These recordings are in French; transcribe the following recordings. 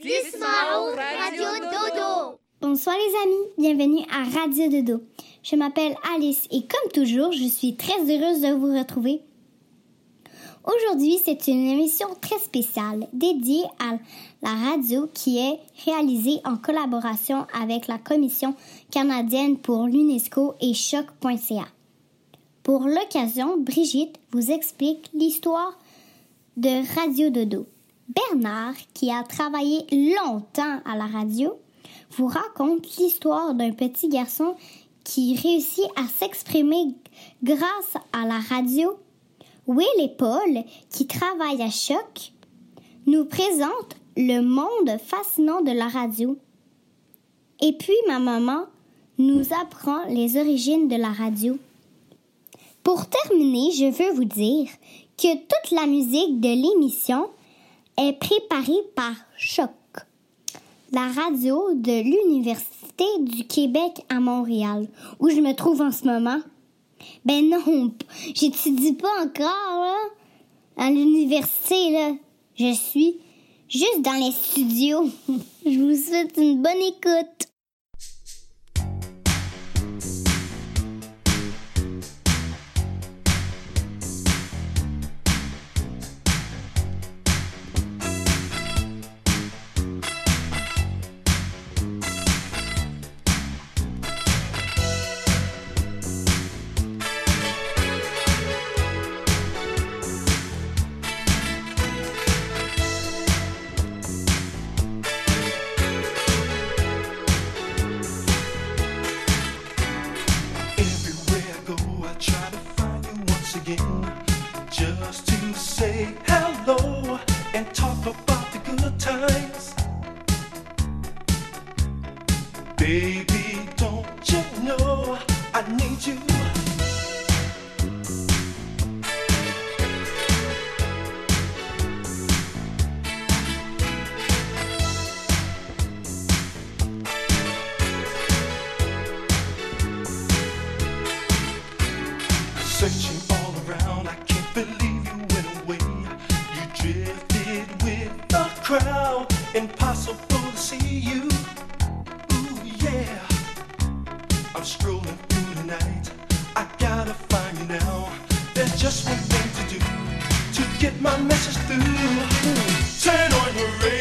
Radio Dodo. Bonsoir les amis, bienvenue à Radio Dodo. Je m'appelle Alice et comme toujours, je suis très heureuse de vous retrouver. Aujourd'hui, c'est une émission très spéciale dédiée à la radio qui est réalisée en collaboration avec la Commission canadienne pour l'UNESCO et choc.ca. Pour l'occasion, Brigitte vous explique l'histoire de Radio Dodo. Bernard, qui a travaillé longtemps à la radio, vous raconte l'histoire d'un petit garçon qui réussit à s'exprimer grâce à la radio. Will et Paul, qui travaillent à Choc, nous présentent le monde fascinant de la radio. Et puis ma maman nous apprend les origines de la radio. Pour terminer, je veux vous dire que toute la musique de l'émission est préparée par Choc, la radio de l'Université du Québec à Montréal, où je me trouve en ce moment. Ben non, j'étudie pas encore là, à l'université là. Je suis juste dans les studios. je vous souhaite une bonne écoute. Crowd, impossible to see you. Ooh, yeah. I'm strolling through the night. I gotta find you now. There's just one thing to do to get my message through. Turn on your radio.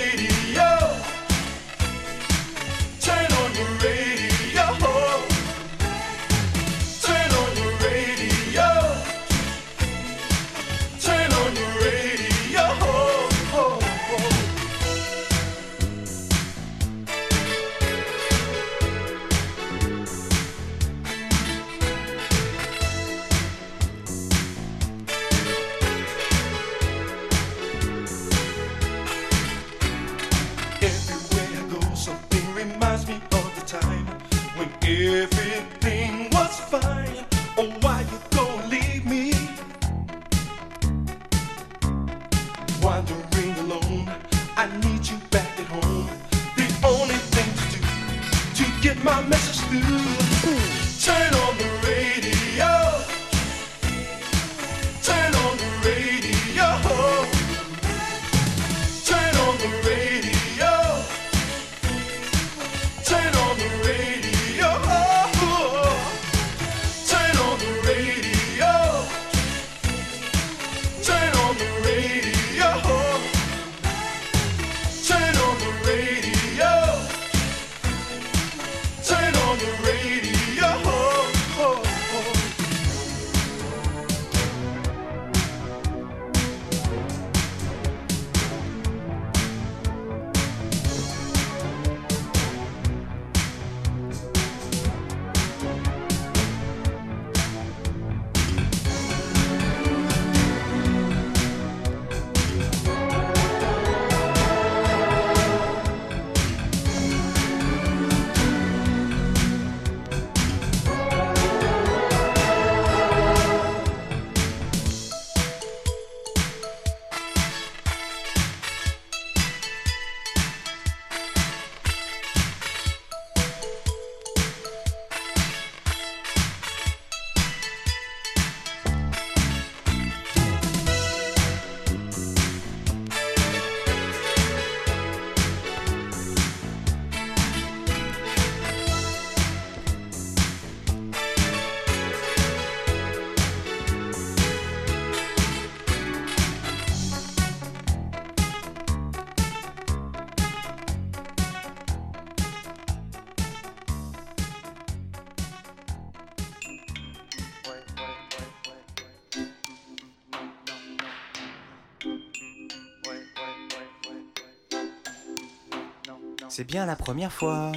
C'est bien la première fois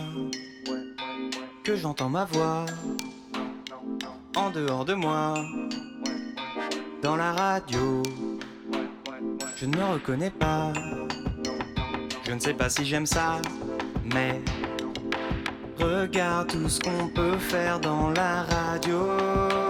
que j'entends ma voix en dehors de moi, dans la radio. Je ne me reconnais pas, je ne sais pas si j'aime ça, mais regarde tout ce qu'on peut faire dans la radio.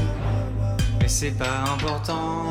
C'est pas important.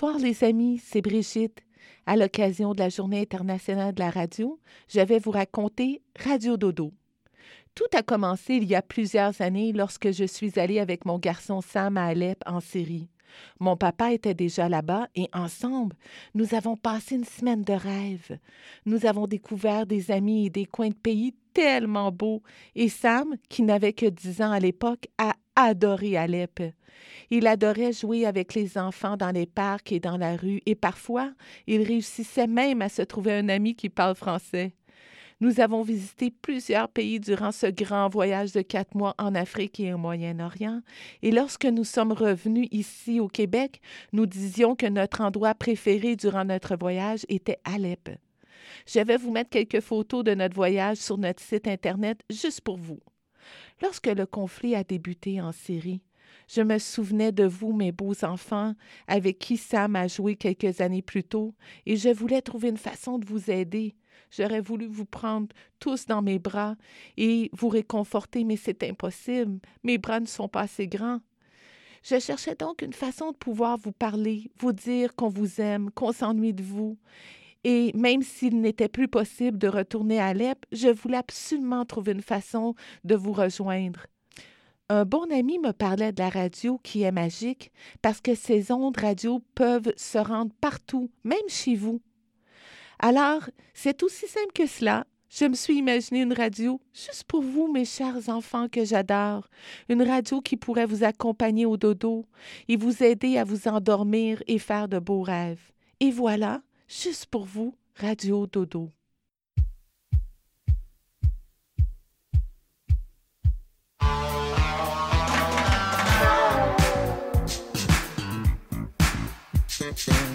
Bonsoir les amis, c'est Brigitte. À l'occasion de la Journée internationale de la radio, je vais vous raconter Radio Dodo. Tout a commencé il y a plusieurs années lorsque je suis allée avec mon garçon Sam à Alep en Syrie. Mon papa était déjà là-bas et ensemble, nous avons passé une semaine de rêve. Nous avons découvert des amis et des coins de pays tellement beaux et Sam, qui n'avait que 10 ans à l'époque, a adoré Alep. Il adorait jouer avec les enfants dans les parcs et dans la rue, et parfois, il réussissait même à se trouver un ami qui parle français. Nous avons visité plusieurs pays durant ce grand voyage de quatre mois en Afrique et au Moyen-Orient, et lorsque nous sommes revenus ici au Québec, nous disions que notre endroit préféré durant notre voyage était Alep. Je vais vous mettre quelques photos de notre voyage sur notre site Internet juste pour vous. Lorsque le conflit a débuté en Syrie, je me souvenais de vous, mes beaux enfants, avec qui Sam a joué quelques années plus tôt, et je voulais trouver une façon de vous aider. J'aurais voulu vous prendre tous dans mes bras et vous réconforter, mais c'est impossible. Mes bras ne sont pas assez grands. Je cherchais donc une façon de pouvoir vous parler, vous dire qu'on vous aime, qu'on s'ennuie de vous. Et même s'il n'était plus possible de retourner à Alep, je voulais absolument trouver une façon de vous rejoindre. Un bon ami me parlait de la radio qui est magique parce que ces ondes radio peuvent se rendre partout, même chez vous. Alors, c'est aussi simple que cela. Je me suis imaginé une radio juste pour vous, mes chers enfants que j'adore. Une radio qui pourrait vous accompagner au dodo et vous aider à vous endormir et faire de beaux rêves. Et voilà, juste pour vous, Radio Dodo. watching.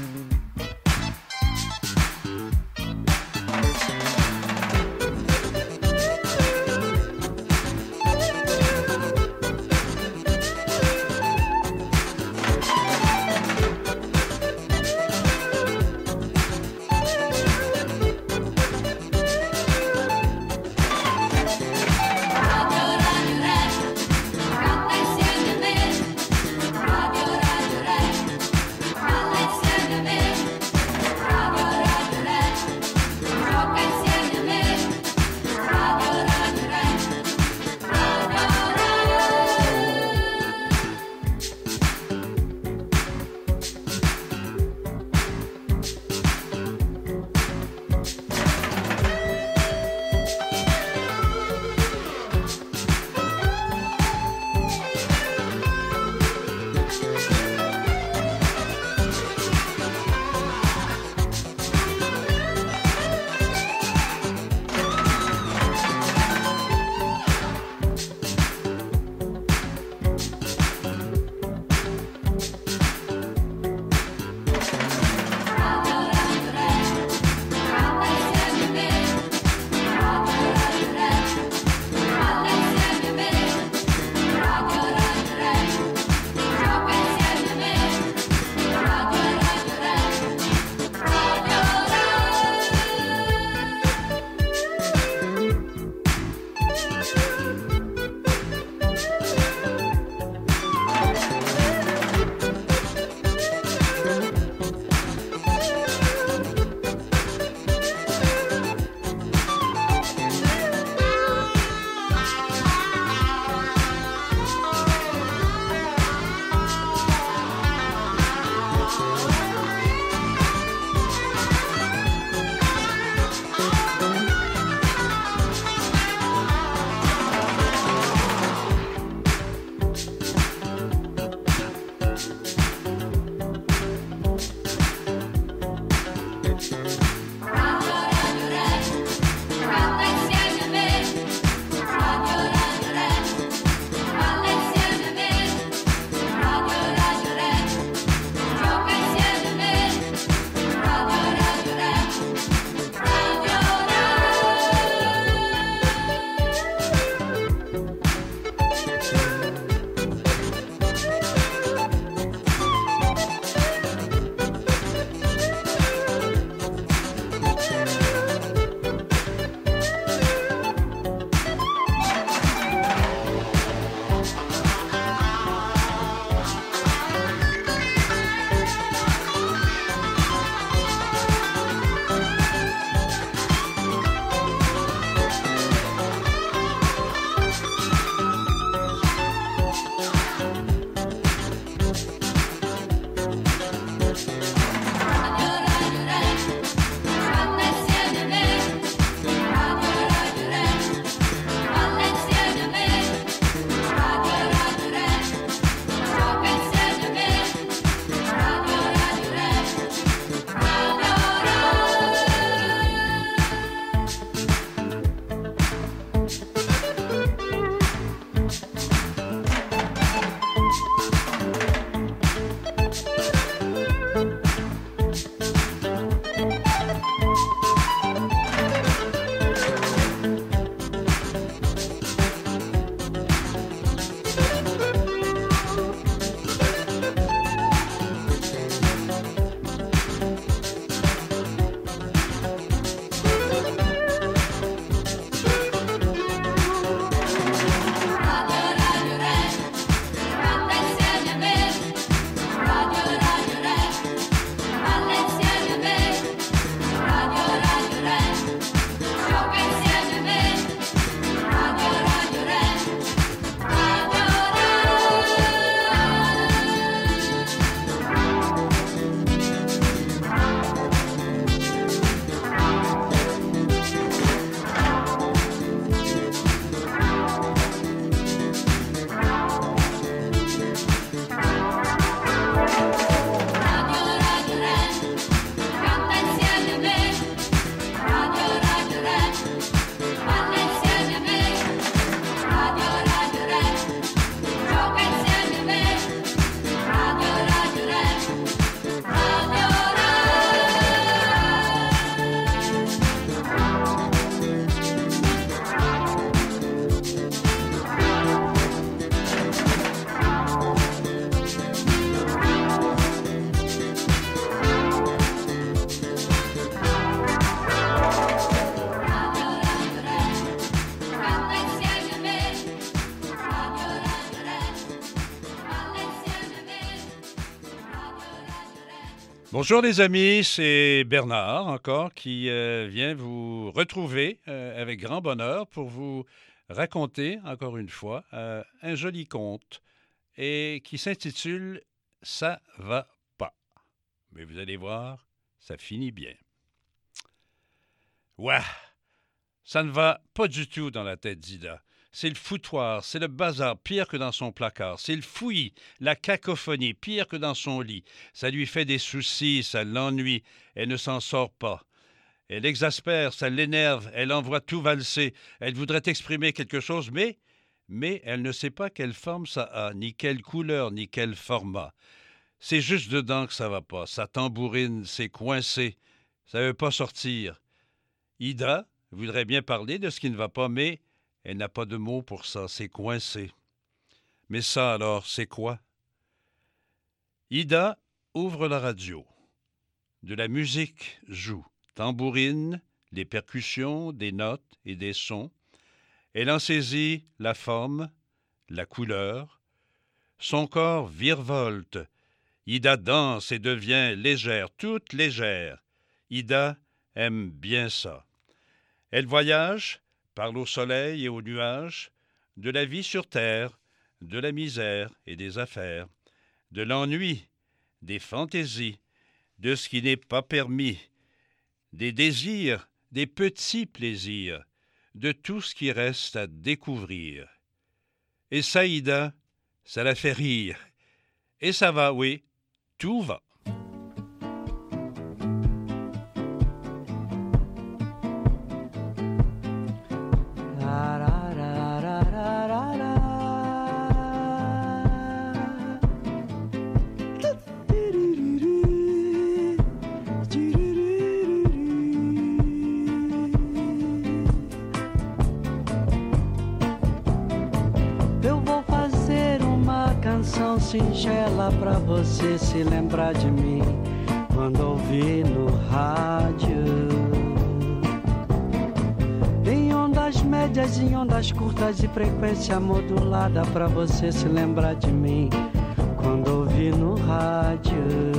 Bonjour les amis, c'est Bernard encore qui euh, vient vous retrouver euh, avec grand bonheur pour vous raconter encore une fois euh, un joli conte et qui s'intitule Ça va pas. Mais vous allez voir, ça finit bien. Ouah, ça ne va pas du tout dans la tête d'Ida. C'est le foutoir, c'est le bazar, pire que dans son placard. C'est le fouillis, la cacophonie, pire que dans son lit. Ça lui fait des soucis, ça l'ennuie, elle ne s'en sort pas. Elle l'exaspère, ça l'énerve, elle envoie tout valser. Elle voudrait exprimer quelque chose, mais, mais elle ne sait pas quelle forme ça a, ni quelle couleur, ni quel format. C'est juste dedans que ça va pas. Ça tambourine, c'est coincé. Ça veut pas sortir. Ida voudrait bien parler de ce qui ne va pas, mais elle n'a pas de mots pour ça, c'est coincé. Mais ça alors, c'est quoi? Ida ouvre la radio. De la musique joue, tambourine, des percussions, des notes et des sons. Elle en saisit la forme, la couleur. Son corps virevolte. Ida danse et devient légère, toute légère. Ida aime bien ça. Elle voyage, parle au soleil et aux nuages, de la vie sur terre, de la misère et des affaires, de l'ennui, des fantaisies, de ce qui n'est pas permis, des désirs, des petits plaisirs, de tout ce qui reste à découvrir. Et Saïda, ça la fait rire. Et ça va, oui, tout va. Singela pra você se lembrar de mim quando ouvir no rádio. Em ondas médias, em ondas curtas e frequência modulada pra você se lembrar de mim quando ouvir no rádio.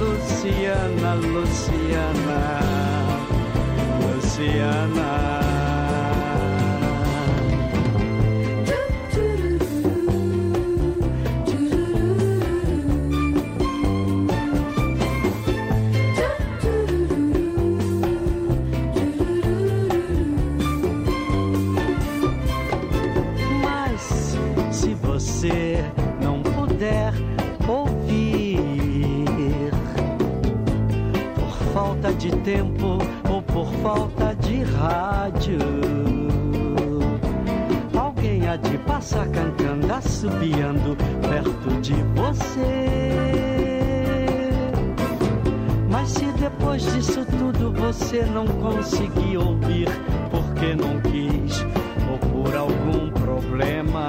Luciana, Luciana, Luciana, tempo ou por falta de rádio, alguém há de passar cantando, assobiando perto de você. Mas se depois disso tudo você não conseguir ouvir porque não quis ou por algum problema,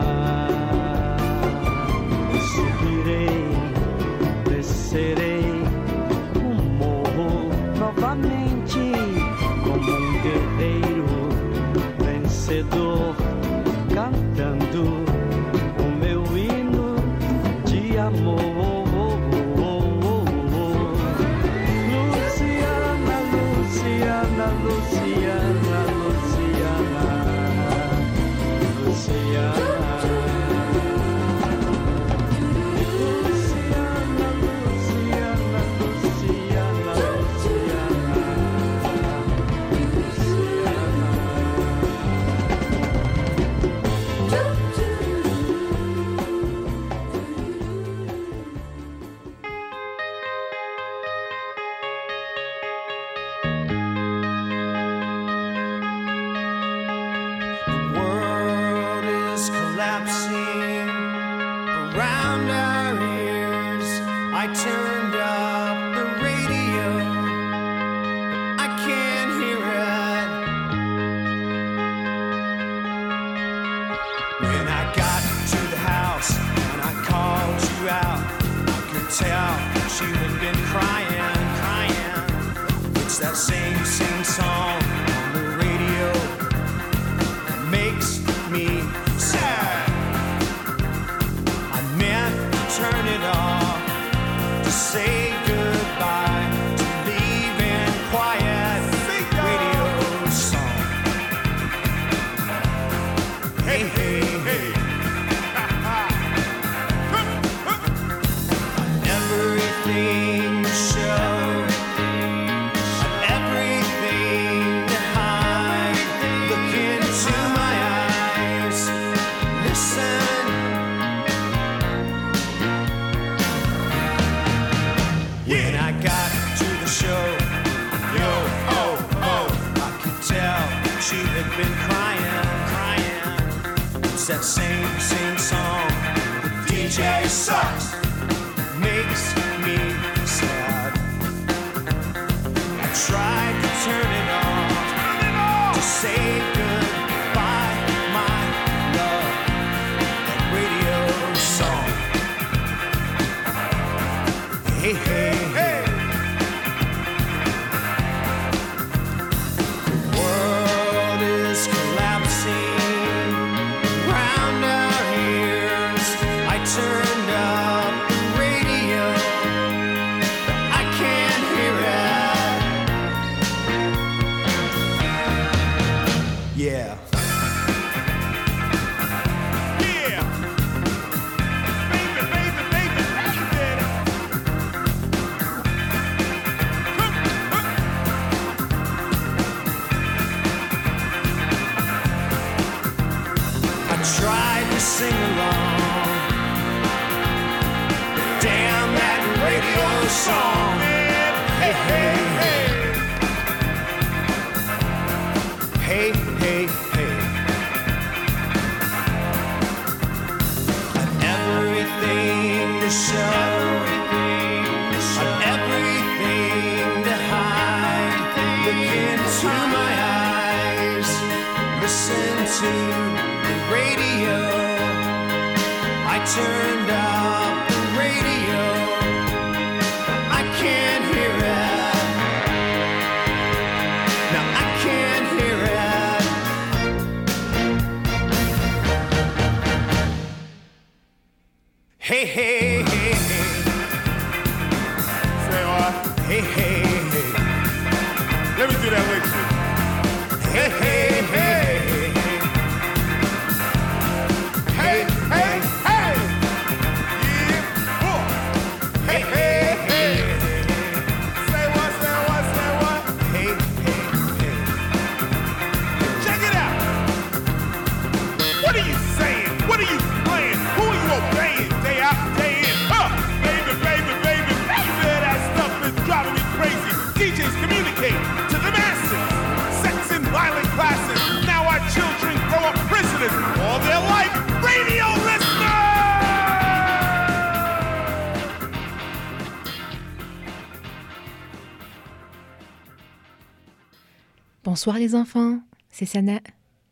Bonsoir les enfants, c'est Sana.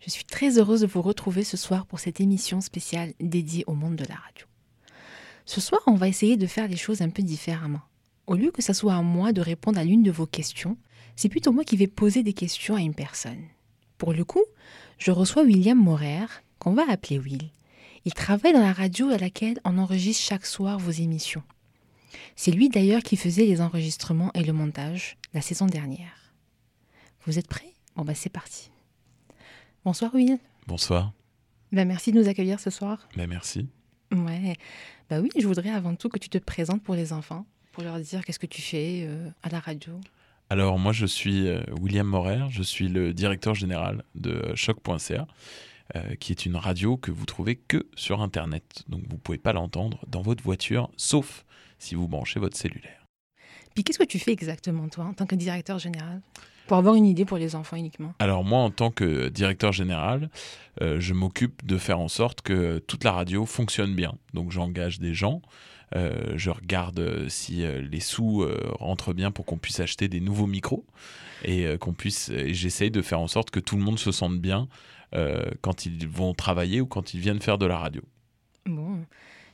Je suis très heureuse de vous retrouver ce soir pour cette émission spéciale dédiée au monde de la radio. Ce soir, on va essayer de faire les choses un peu différemment. Au lieu que ce soit à moi de répondre à l'une de vos questions, c'est plutôt moi qui vais poser des questions à une personne. Pour le coup, je reçois William Morer, qu'on va appeler Will. Il travaille dans la radio à laquelle on enregistre chaque soir vos émissions. C'est lui d'ailleurs qui faisait les enregistrements et le montage la saison dernière. Vous êtes prêts? Bon bah c'est parti. Bonsoir Will. Bonsoir. Bah, merci de nous accueillir ce soir. Ben, merci. Ouais. Bah oui, je voudrais avant tout que tu te présentes pour les enfants, pour leur dire qu'est-ce que tu fais euh, à la radio. Alors moi je suis euh, William Morer, je suis le directeur général de choc.ca, euh, qui est une radio que vous trouvez que sur Internet. Donc vous ne pouvez pas l'entendre dans votre voiture, sauf si vous branchez votre cellulaire. Puis qu'est-ce que tu fais exactement toi en tant que directeur général? Pour avoir une idée pour les enfants uniquement. Alors moi, en tant que directeur général, euh, je m'occupe de faire en sorte que toute la radio fonctionne bien. Donc j'engage des gens, euh, je regarde euh, si euh, les sous euh, rentrent bien pour qu'on puisse acheter des nouveaux micros et qu'on puisse. J'essaye de faire en sorte que tout le monde se sente bien quand ils vont travailler ou quand ils viennent faire de la radio. Bon.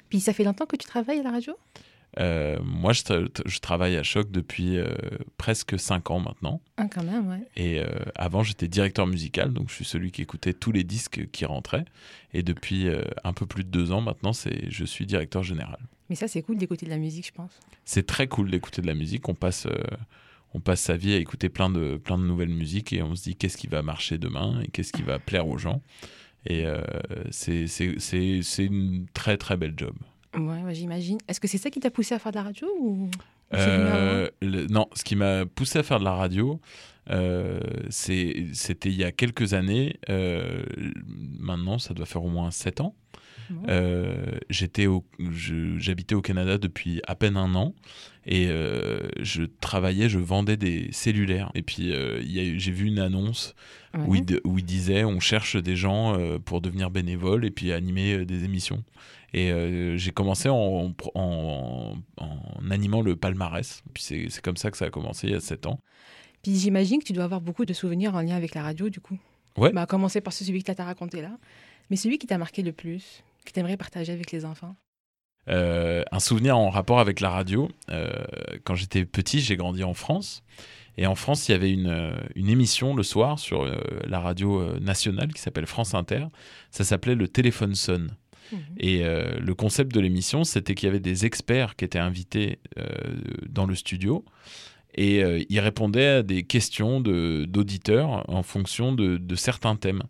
Puis ça fait longtemps que tu travailles à la radio? Euh, moi, je, tra- je travaille à Choc depuis euh, presque 5 ans maintenant. Ah, quand même, ouais. Et euh, avant, j'étais directeur musical, donc je suis celui qui écoutait tous les disques qui rentraient. Et depuis un peu plus de deux ans maintenant, je suis directeur général. Mais ça, c'est cool d'écouter de la musique, je pense. C'est très cool d'écouter de la musique. On passe, on passe sa vie à écouter plein de, plein de nouvelles musiques et on se dit qu'est-ce qui va marcher demain et qu'est-ce qui va plaire aux gens. Et c'est une très très belle job. Ouais, ouais, j'imagine. Est-ce que c'est ça qui t'a poussé à faire de la radio ou... Euh, le- non, ce qui m'a poussé à faire de la radio, euh, c'était il y a quelques années. euh, maintenant, ça doit faire au moins 7 ans. Euh, j'étais au- J'habitais au Canada depuis à peine un an et euh, je travaillais, je vendais des cellulaires. Et puis euh, j'ai vu une annonce où, il, de- où il disait on cherche des gens pour devenir bénévoles et puis animer des émissions. Et j'ai commencé en, en- en animant le palmarès. Puis c'est c'est comme ça que ça a commencé il y a 7 ans. Puis j'imagine que tu dois avoir beaucoup de souvenirs en lien avec la radio, du coup. Ouais. Bah, à commencer par celui que tu as raconté là. Mais celui qui t'a marqué le plus, que tu aimerais partager avec les enfants? Euh, un souvenir en rapport avec la radio. Euh, quand j'étais petit, j'ai grandi en France. Et en France, il y avait une, euh, une émission le soir sur euh, la radio nationale qui s'appelle France Inter. Ça s'appelait Le téléphone sonne. Et euh, le concept de l'émission, c'était qu'il y avait des experts qui étaient invités dans le studio. Et euh, ils répondaient à des questions de- d'auditeurs en fonction de, de certains thèmes.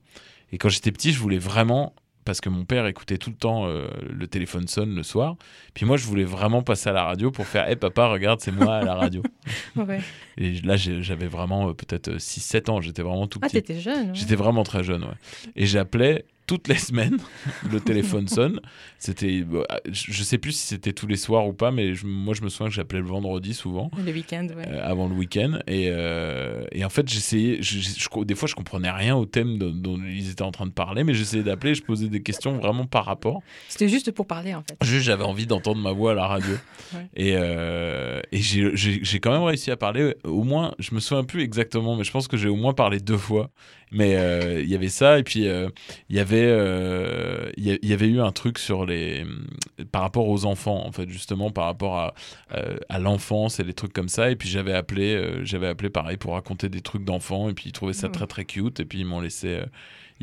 Et quand j'étais petit, je voulais vraiment, parce que mon père écoutait tout le temps euh, le téléphone sonne le soir, puis moi je voulais vraiment passer à la radio pour faire Hé papa, regarde, c'est moi à la radio. Ouais. Et là, j'avais vraiment euh, peut-être 6-7 ans, j'étais vraiment tout Ah, petit. t'étais jeune, ouais. J'étais vraiment très jeune, ouais. Et j'appelais toutes les semaines, le téléphone sonne. C'était, bah, je sais plus si c'était tous les soirs ou pas, mais je- moi je me souviens que j'appelais le vendredi souvent. Le week-end, ouais. Euh, avant le week-end. Et, euh, et en fait, j'essayais. je- des fois, je comprenais rien au thème dont, dont ils étaient en train de parler, mais j'essayais d'appeler. Je posais des questions vraiment par rapport. C'était juste pour parler, en fait. Juste, j'avais envie d'entendre ma voix à la radio. Ouais. Et, euh, et j'ai quand même réussi à parler. Au moins, je me souviens plus exactement, mais je pense que j'ai au moins parlé deux fois. Mais euh, il y avait ça, et puis euh, il y avait euh, il y, avait eu un truc sur les par rapport aux enfants, en fait, justement par rapport à, à l'enfance et les trucs comme ça. Et puis j'avais appelé, j'avais appelé pareil pour raconter des trucs d'enfants, et puis ils trouvaient ça Ouais. très très cute, et puis ils m'ont laissé.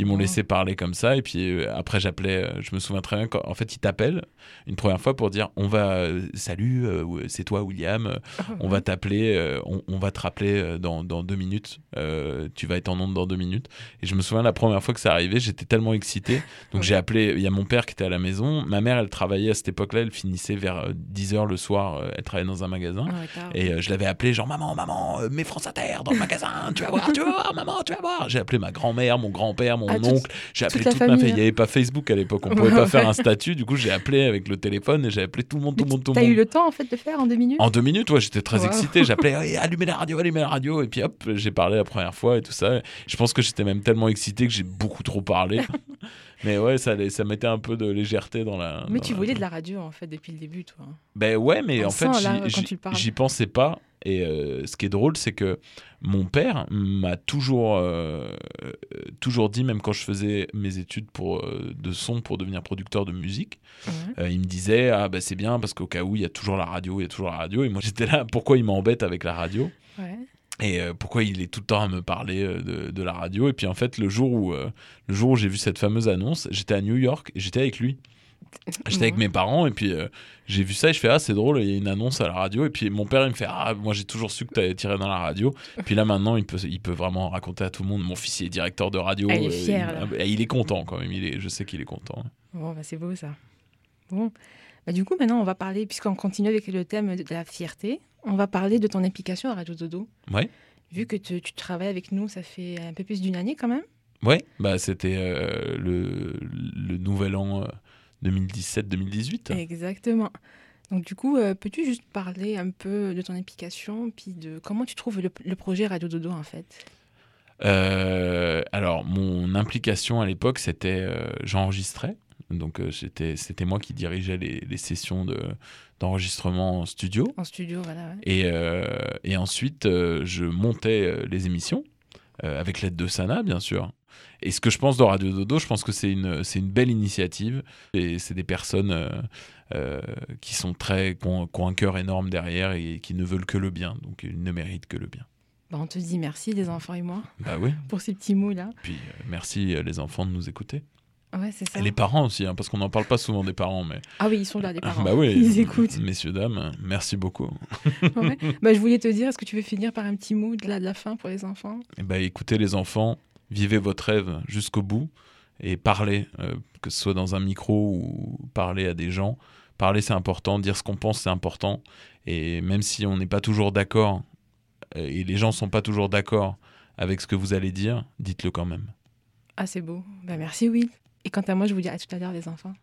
Ils m'ont laissé parler comme ça et puis euh, après j'appelais euh, je me souviens très bien quand, en fait ils t'appellent une première fois pour dire on va euh, salut c'est toi William on va t'appeler on, on va te rappeler dans, dans deux minutes tu vas être en onde dans deux minutes. Et je me souviens la première fois que ça arrivait j'étais tellement excité. Donc j'ai appelé il y a mon père qui était à la maison. Ma mère elle travaillait à cette époque là elle finissait vers 10h le soir elle travaillait dans un magasin. Ah et euh, je l'avais appelé genre maman maman mets France Inter dans le magasin tu vas voir tu vas voir maman tu vas voir. J'ai appelé ma grand-mère mon grand-père mon Ah, toute- oncle j'ai toute appelé la toute, ma famille, il hein. n'y avait pas Facebook à l'époque on pouvait Ouais, pas faire un statut du coup j'ai appelé avec le téléphone et j'ai appelé tout le monde tout le monde tout le T'as monde eu le temps, en fait, de faire en deux minutes? En deux minutes, ouais, j'étais très Wow. excité. J'appelais, Hey, allumez la radio, allumez la radio. Et puis hop, j'ai parlé la première fois et tout ça. Je pense que j'étais même tellement excité que j'ai beaucoup trop parlé. Mais ouais, ça, ça mettait un peu de légèreté dans la. Mais dans tu la- voulais de la radio, en fait, depuis le début, toi. Ben ouais, mais On en fait, sent, là, j'y pensais pas. Et euh, ce qui est drôle, c'est que mon père m'a toujours, euh, toujours dit, même quand je faisais mes études pour, euh, de son pour devenir producteur de musique, il me disait Ah, bah c'est bien parce qu'au cas où, il y a toujours la radio, il y a toujours la radio. Et moi, j'étais là, pourquoi il m'embête avec la radio? Ouais. et pourquoi il est tout le temps à me parler de, de la radio? Et puis en fait, le jour où, le jour où j'ai vu cette fameuse annonce, j'étais à New York et j'étais avec lui. J'étais avec mes parents et puis euh, j'ai vu ça et je fais ah c'est drôle il y a une annonce à la radio. Et puis mon père il me fait ah moi j'ai toujours su que tu tiré dans la radio. Puis là maintenant il peut il peut vraiment raconter à tout le monde. Mon fils il est directeur de radio Ah, il est euh, fier, il, ah, est content quand même. Il est je sais qu'il est content. Bon, bah, c'est beau, ça. Bon. Bah, du coup, maintenant, on va parler, puisqu'on continue avec le thème de la fierté, on va parler de ton implication à Radio Dodo. ouais. Vu que tu, tu travailles avec nous, ça fait un peu plus d'une année quand même. ouais. Bah c'était euh, le le nouvel an 2017 2018 Exactement. Donc du coup, euh, peux-tu juste parler un peu de ton implication, puis de comment tu trouves le, le projet Radio Dodo en fait? Euh, alors, mon implication à l'époque, c'était euh, j'enregistrais. Donc, c'était c'était moi qui dirigeais les, les sessions de- d'enregistrement en studio. En studio, voilà. ouais. Et, et ensuite, je montais les émissions euh, avec l'aide de Sana, bien sûr. Et ce que je pense de Radio Dodo, je pense que c'est une, c'est une belle initiative. Et c'est des personnes euh, euh, qui sont très, qui ont, qui ont un cœur énorme derrière et qui ne veulent que le bien. Donc, ils ne méritent que le bien. Bah, on te dit merci les enfants et moi Bah oui. pour ces petits mots là. Puis merci les enfants de nous écouter. Ouais, c'est ça. Et les parents aussi, hein, parce qu'on n'en parle pas souvent des parents, mais. Ah oui, ils sont là, les parents. Bah oui. Ils écoutent. Messieurs, dames, merci beaucoup. Ouais. Bah, je voulais te dire, est-ce que tu veux finir par un petit mot de la, de la fin pour les enfants? Ben, écoutez les enfants, vivez votre rêve jusqu'au bout et parlez, euh, que ce soit dans un micro ou parler à des gens. Parler, c'est important. Dire ce qu'on pense, c'est important. Et même si on n'est pas toujours d'accord euh, et les gens sont pas toujours d'accord avec ce que vous allez dire, dites-le quand même. Ah, c'est beau. Bah, merci, Will. Et quant à moi, je vous dis à tout à l'heure, les enfants.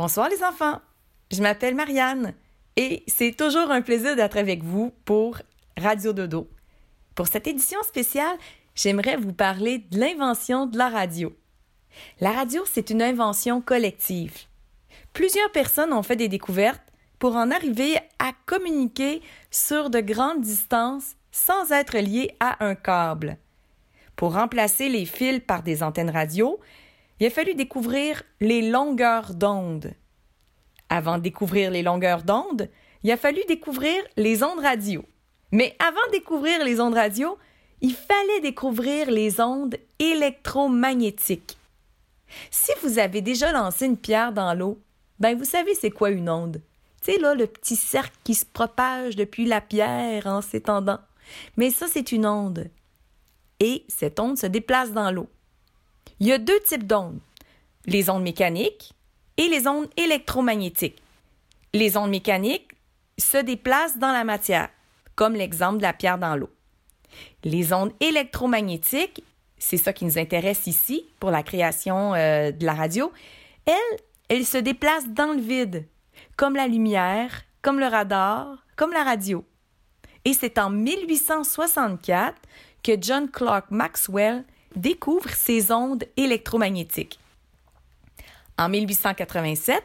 Bonsoir les enfants, je m'appelle Marianne et c'est toujours un plaisir d'être avec vous pour Radio Dodo. Pour cette édition spéciale, j'aimerais vous parler de l'invention de la radio. La radio, c'est une invention collective. Plusieurs personnes ont fait des découvertes pour en arriver à communiquer sur de grandes distances sans être liés à un câble. Pour remplacer les fils par des antennes radio, il a fallu découvrir les longueurs d'onde. Avant de découvrir les longueurs d'onde, il a fallu découvrir les ondes radio. Mais avant de découvrir les ondes radio, il fallait découvrir les ondes électromagnétiques. Si vous avez déjà lancé une pierre dans l'eau, ben vous savez c'est quoi une onde. Tu sais là le petit cercle qui se propage depuis la pierre en s'étendant. Mais ça c'est une onde. Et cette onde se déplace dans l'eau. Il y a deux types d'ondes. Les ondes mécaniques et les ondes électromagnétiques. Les ondes mécaniques se déplacent dans la matière, comme l'exemple de la pierre dans l'eau. Les ondes électromagnétiques, c'est ça qui nous intéresse ici pour la création euh, de la radio, elles, elles se déplacent dans le vide, comme la lumière, comme le radar, comme la radio. Et c'est en 1864 que John Clark Maxwell découvre ces ondes électromagnétiques. En 1887,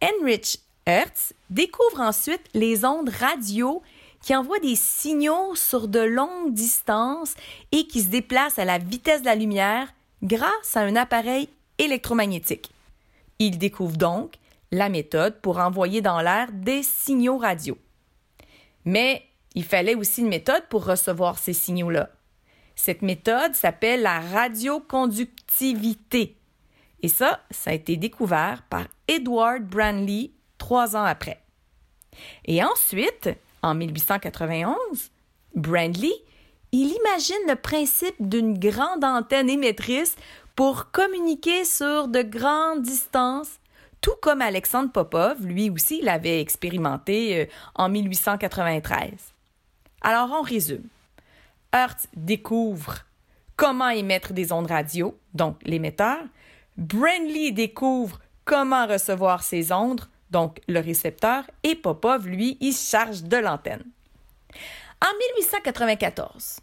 Heinrich Hertz découvre ensuite les ondes radio qui envoient des signaux sur de longues distances et qui se déplacent à la vitesse de la lumière grâce à un appareil électromagnétique. Il découvre donc la méthode pour envoyer dans l'air des signaux radio. Mais il fallait aussi une méthode pour recevoir ces signaux-là. Cette méthode s'appelle la radioconductivité. Et ça, ça a été découvert par Edward Branly trois ans après. Et ensuite, en 1891, Branly, il imagine le principe d'une grande antenne émettrice pour communiquer sur de grandes distances, tout comme Alexandre Popov, lui aussi, l'avait expérimenté euh, en 1893. Alors, on résume. Hertz découvre comment émettre des ondes radio, donc l'émetteur. Branly découvre comment recevoir ces ondes, donc le récepteur, et Popov, lui, il charge de l'antenne. En 1894,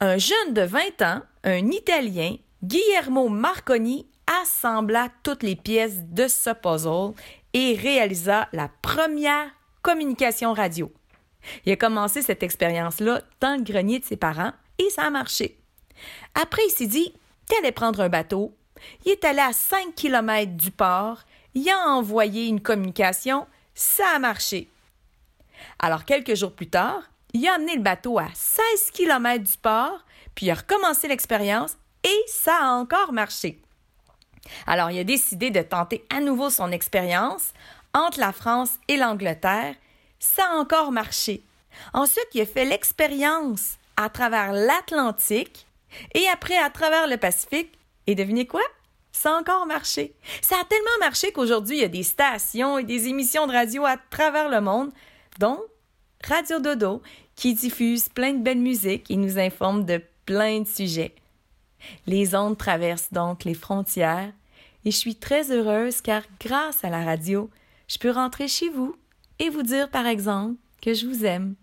un jeune de 20 ans, un Italien, Guillermo Marconi, assembla toutes les pièces de ce puzzle et réalisa la première communication radio. Il a commencé cette expérience-là dans le grenier de ses parents et ça a marché. Après, il s'est dit qu'il allait prendre un bateau. Il est allé à 5 km du port. Il a envoyé une communication. Ça a marché. Alors, quelques jours plus tard, il a amené le bateau à 16 km du port, puis il a recommencé l'expérience et ça a encore marché. Alors, il a décidé de tenter à nouveau son expérience entre la France et l'Angleterre ça a encore marché. Ensuite, il a fait l'expérience à travers l'Atlantique et après à travers le Pacifique. Et devinez quoi? Ça a encore marché. Ça a tellement marché qu'aujourd'hui, il y a des stations et des émissions de radio à travers le monde, dont Radio Dodo, qui diffuse plein de belles musiques et nous informe de plein de sujets. Les ondes traversent donc les frontières et je suis très heureuse car grâce à la radio, je peux rentrer chez vous et vous dire, par exemple, que je vous aime.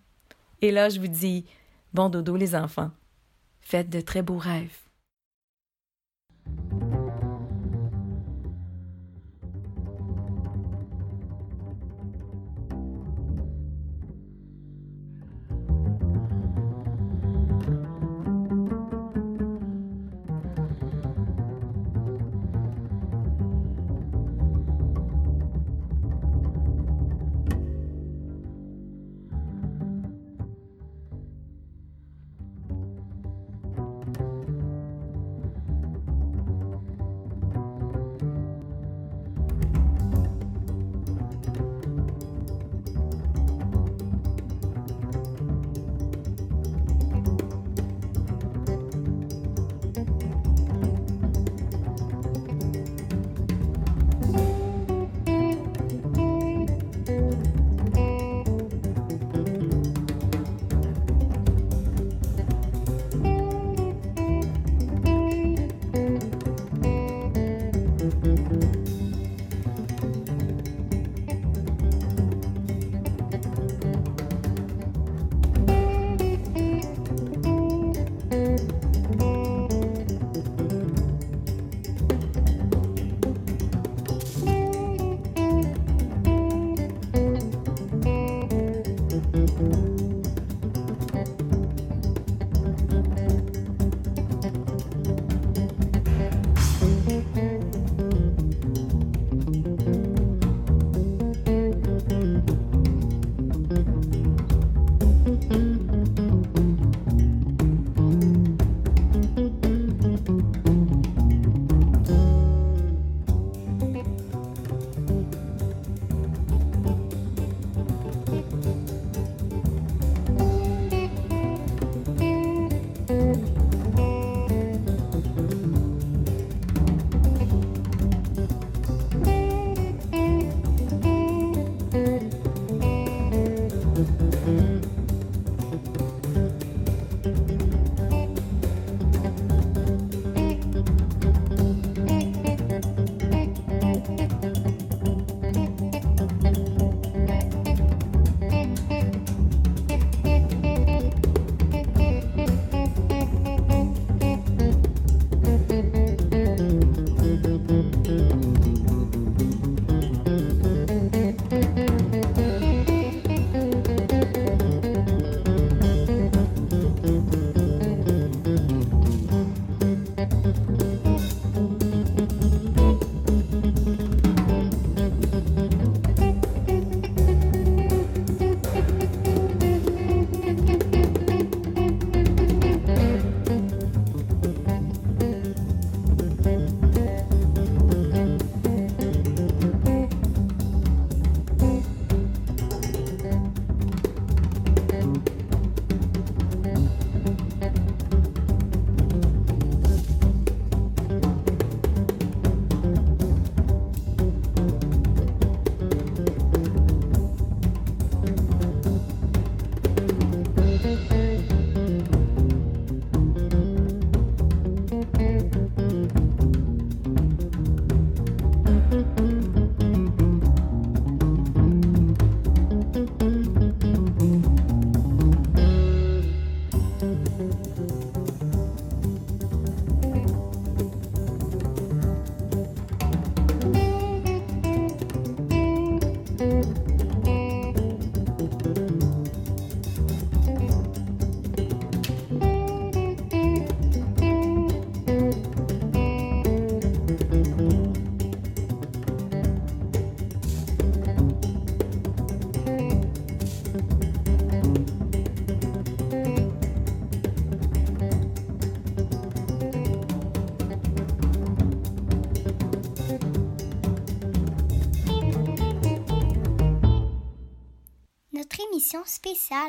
Et là, je vous dis, bon dodo les enfants. Faites de très beaux rêves.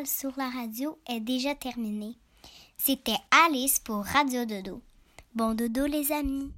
Sur la radio est déjà terminée. C'était Alice pour Radio Dodo. Bon dodo les amis.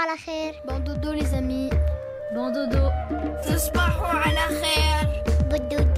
على خير. Bon dodo les amis. Bon dodo. تصبحوا على خير. Bon dodo les amis.